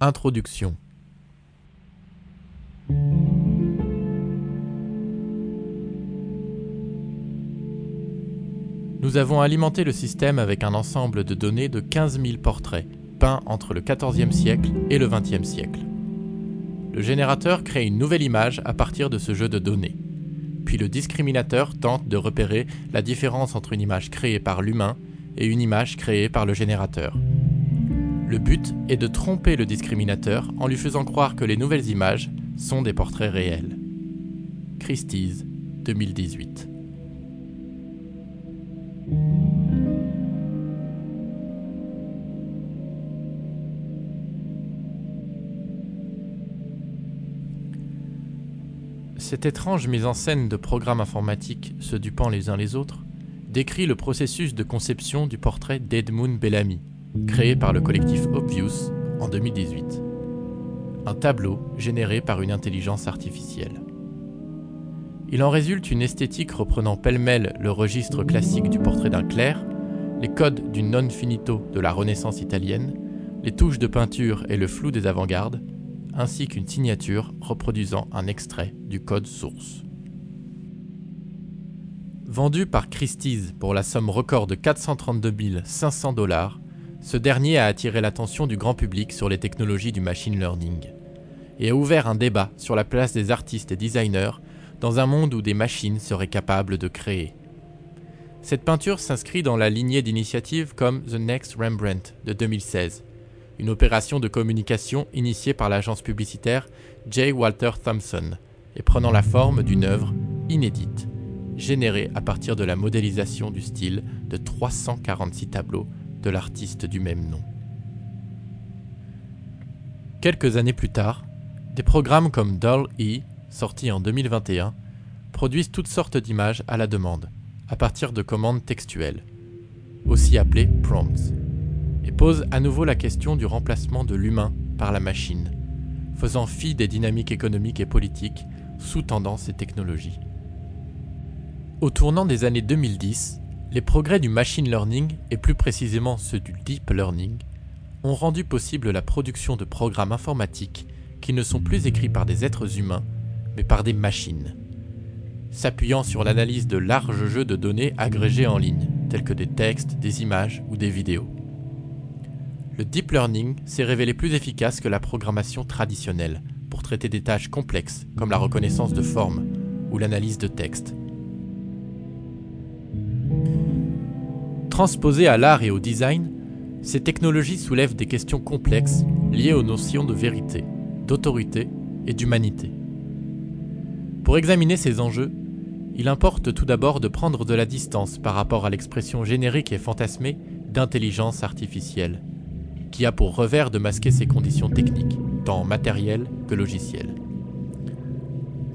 Introduction Nous avons alimenté le système avec un ensemble de données de 15 000 portraits, peints entre le XIVe siècle et le XXe siècle. Le générateur crée une nouvelle image à partir de ce jeu de données. Puis le discriminateur tente de repérer la différence entre une image créée par l'humain et une image créée par le générateur. Le but est de tromper le discriminateur en lui faisant croire que les nouvelles images sont des portraits réels. Christie's 2018 Cette étrange mise en scène de programmes informatiques se dupant les uns les autres décrit le processus de conception du portrait d'Edmund Bellamy, créé par le collectif Obvious en 2018. Un tableau généré par une intelligence artificielle. Il en résulte une esthétique reprenant pêle-mêle le registre classique du portrait d'un clerc, les codes du non finito de la Renaissance italienne, les touches de peinture et le flou des avant-gardes, ainsi qu'une signature reproduisant un extrait du code source. Vendu par Christie's pour la somme record de 432 500 dollars, ce dernier a attiré l'attention du grand public sur les technologies du machine learning et a ouvert un débat sur la place des artistes et designers dans un monde où des machines seraient capables de créer. Cette peinture s'inscrit dans la lignée d'initiatives comme The Next Rembrandt de 2016, une opération de communication initiée par l'agence publicitaire J. Walter Thompson et prenant la forme d'une œuvre inédite, générée à partir de la modélisation du style de 346 tableaux de l'artiste du même nom. Quelques années plus tard, des programmes comme Doll-E, sorti en 2021, produisent toutes sortes d'images à la demande, à partir de commandes textuelles, aussi appelées prompts et pose à nouveau la question du remplacement de l'humain par la machine, faisant fi des dynamiques économiques et politiques sous-tendant ces technologies. Au tournant des années 2010, les progrès du machine learning, et plus précisément ceux du deep learning, ont rendu possible la production de programmes informatiques qui ne sont plus écrits par des êtres humains, mais par des machines, s'appuyant sur l'analyse de larges jeux de données agrégés en ligne, tels que des textes, des images ou des vidéos le deep learning s'est révélé plus efficace que la programmation traditionnelle pour traiter des tâches complexes comme la reconnaissance de formes ou l'analyse de texte. Transposées à l'art et au design, ces technologies soulèvent des questions complexes liées aux notions de vérité, d'autorité et d'humanité. Pour examiner ces enjeux, il importe tout d'abord de prendre de la distance par rapport à l'expression générique et fantasmée d'intelligence artificielle qui a pour revers de masquer ses conditions techniques, tant matérielles que logicielles.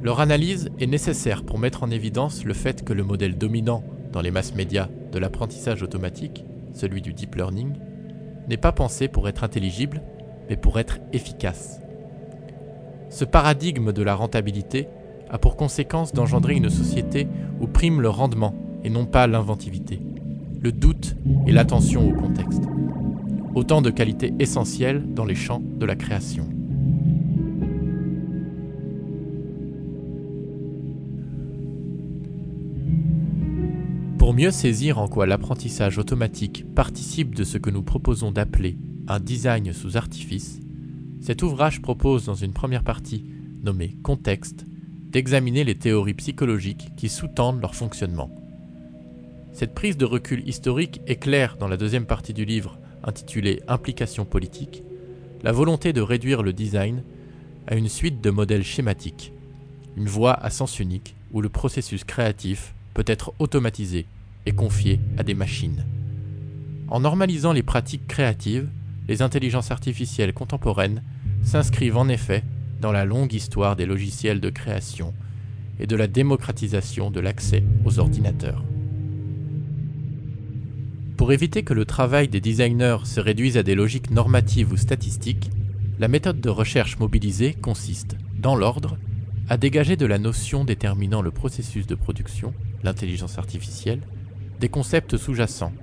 Leur analyse est nécessaire pour mettre en évidence le fait que le modèle dominant dans les masses médias de l'apprentissage automatique, celui du deep learning, n'est pas pensé pour être intelligible, mais pour être efficace. Ce paradigme de la rentabilité a pour conséquence d'engendrer une société où prime le rendement et non pas l'inventivité, le doute et l'attention au contexte autant de qualités essentielles dans les champs de la création. Pour mieux saisir en quoi l'apprentissage automatique participe de ce que nous proposons d'appeler un design sous artifice, cet ouvrage propose dans une première partie, nommée Contexte, d'examiner les théories psychologiques qui sous-tendent leur fonctionnement. Cette prise de recul historique est claire dans la deuxième partie du livre intitulé Implication politique, la volonté de réduire le design à une suite de modèles schématiques, une voie à sens unique où le processus créatif peut être automatisé et confié à des machines. En normalisant les pratiques créatives, les intelligences artificielles contemporaines s'inscrivent en effet dans la longue histoire des logiciels de création et de la démocratisation de l'accès aux ordinateurs. Pour éviter que le travail des designers se réduise à des logiques normatives ou statistiques, la méthode de recherche mobilisée consiste, dans l'ordre, à dégager de la notion déterminant le processus de production, l'intelligence artificielle, des concepts sous-jacents,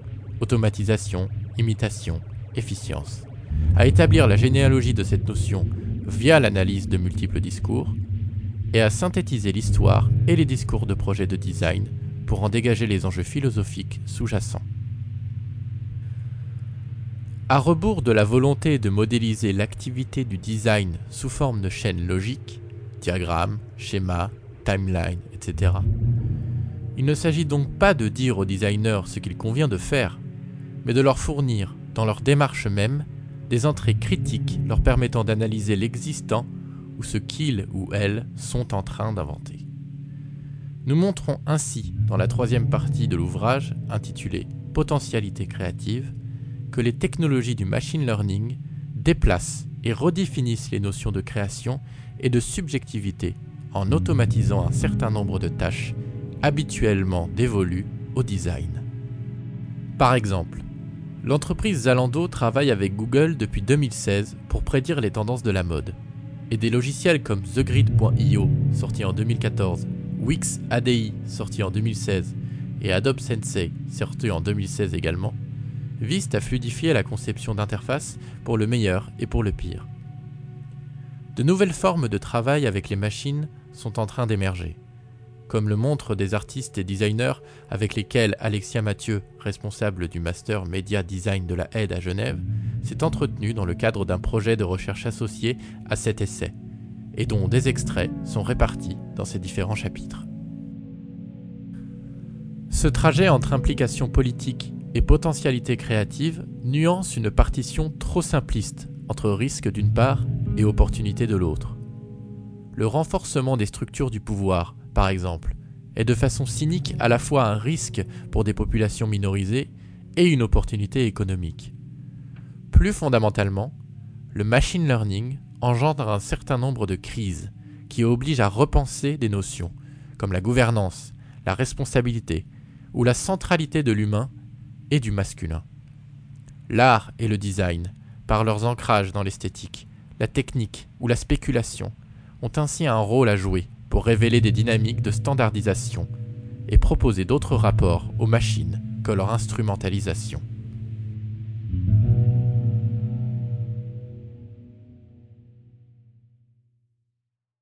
automatisation, imitation, efficience, à établir la généalogie de cette notion via l'analyse de multiples discours, et à synthétiser l'histoire et les discours de projets de design pour en dégager les enjeux philosophiques sous-jacents. À rebours de la volonté de modéliser l'activité du design sous forme de chaînes logiques, diagrammes, schémas, timeline, etc., il ne s'agit donc pas de dire aux designers ce qu'il convient de faire, mais de leur fournir, dans leur démarche même, des entrées critiques leur permettant d'analyser l'existant ou ce qu'ils ou elles sont en train d'inventer. Nous montrons ainsi, dans la troisième partie de l'ouvrage, intitulé Potentialité créative, que les technologies du machine learning déplacent et redéfinissent les notions de création et de subjectivité en automatisant un certain nombre de tâches habituellement dévolues au design. Par exemple, l'entreprise Zalando travaille avec Google depuis 2016 pour prédire les tendances de la mode. Et des logiciels comme TheGrid.io, sorti en 2014, Wix ADI, sorti en 2016, et Adobe Sensei, sorti en 2016 également, visent à fluidifier la conception d'interfaces pour le meilleur et pour le pire. De nouvelles formes de travail avec les machines sont en train d'émerger comme le montrent des artistes et designers avec lesquels Alexia Mathieu, responsable du Master Media Design de la Aide à Genève, s'est entretenu dans le cadre d'un projet de recherche associé à cet essai, et dont des extraits sont répartis dans ces différents chapitres. Ce trajet entre implication politique et potentialité créative nuance une partition trop simpliste entre risque d'une part et opportunité de l'autre. Le renforcement des structures du pouvoir par exemple, est de façon cynique à la fois un risque pour des populations minorisées et une opportunité économique. Plus fondamentalement, le machine learning engendre un certain nombre de crises qui obligent à repenser des notions comme la gouvernance, la responsabilité ou la centralité de l'humain et du masculin. L'art et le design, par leurs ancrages dans l'esthétique, la technique ou la spéculation, ont ainsi un rôle à jouer pour révéler des dynamiques de standardisation et proposer d'autres rapports aux machines que leur instrumentalisation.